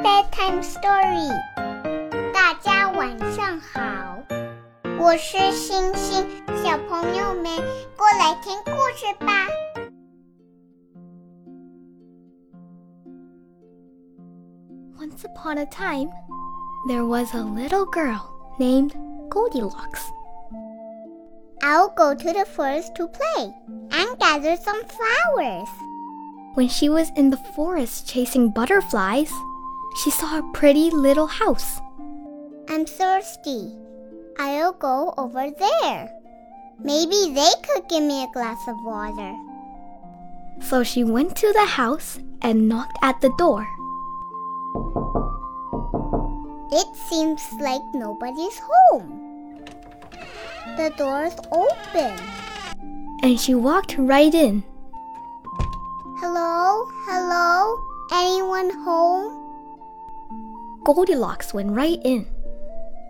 bedtime story。大家晚上好，我是星星，小朋友们过来听故事吧。Once upon a time, there was a little girl named Goldilocks. I'll go to the forest to play and gather some flowers. When she was in the forest chasing butterflies, she saw a pretty little house. I'm thirsty. I'll go over there. Maybe they could give me a glass of water. So she went to the house and knocked at the door. It seems like nobody's home. The door's open. And she walked right in. Hello? Hello? Anyone home? Goldilocks went right in.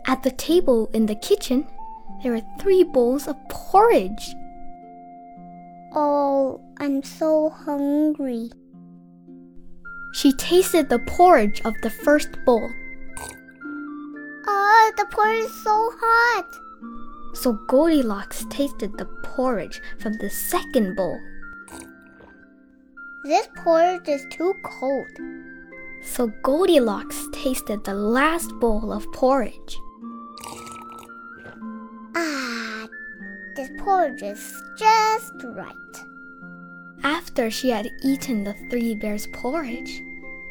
At the table in the kitchen, there were three bowls of porridge. Oh, I'm so hungry. She tasted the porridge of the first bowl. Oh, the porridge is so hot. So Goldilocks tasted the porridge from the second bowl. This porridge is too cold. So Goldilocks tasted the last bowl of porridge. Ah, this porridge is just right. After she had eaten the three bears' porridge,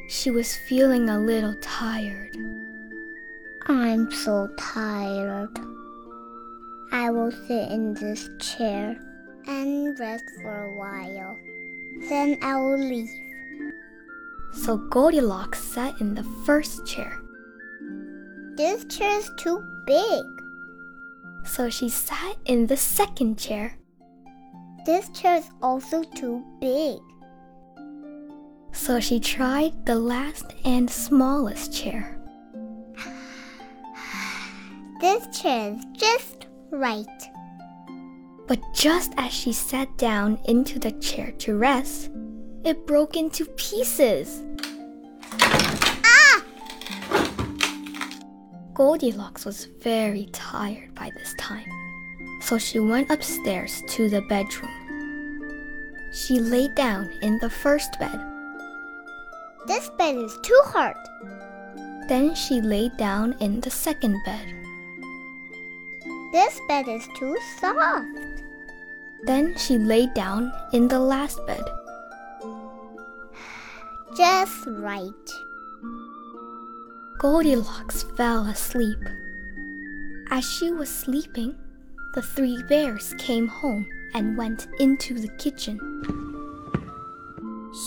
she was feeling a little tired. I'm so tired. I will sit in this chair and rest for a while. Then I will leave. So Goldilocks sat in the first chair. This chair is too big. So she sat in the second chair. This chair is also too big. So she tried the last and smallest chair. This chair is just right. But just as she sat down into the chair to rest, it broke into pieces. Ah! Goldilocks was very tired by this time, so she went upstairs to the bedroom. She lay down in the first bed. This bed is too hard. Then she lay down in the second bed. This bed is too soft. Then she lay down in the last bed. Just right. Goldilocks fell asleep. As she was sleeping, the three bears came home and went into the kitchen.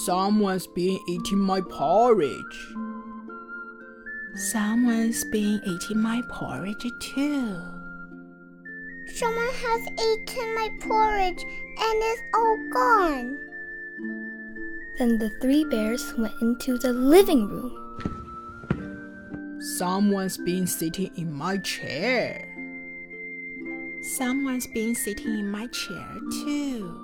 Someone's been eating my porridge. Someone's been eating my porridge too. Someone has eaten my porridge and it's all gone. Then the three bears went into the living room. Someone's been sitting in my chair. Someone's been sitting in my chair too.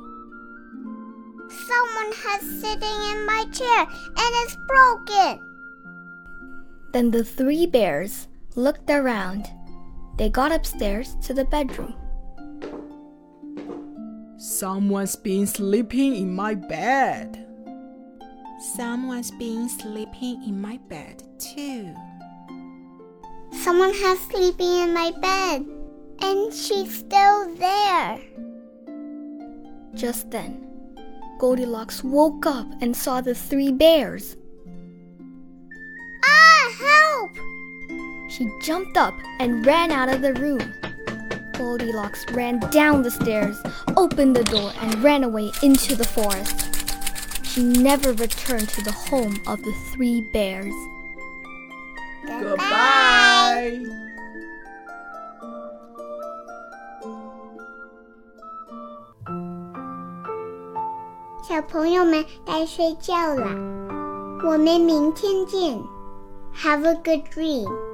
Someone has sitting in my chair and it's broken. Then the three bears looked around. They got upstairs to the bedroom. Someone's been sleeping in my bed. Someone's been sleeping in my bed too. Someone has sleeping in my bed and she's still there. Just then, Goldilocks woke up and saw the three bears. Ah, help! She jumped up and ran out of the room. Goldilocks ran down the stairs, opened the door, and ran away into the forest She never returned to the home of the three bears. Goodbye. 小朋友们该睡觉了，我们明天见。Have a good dream.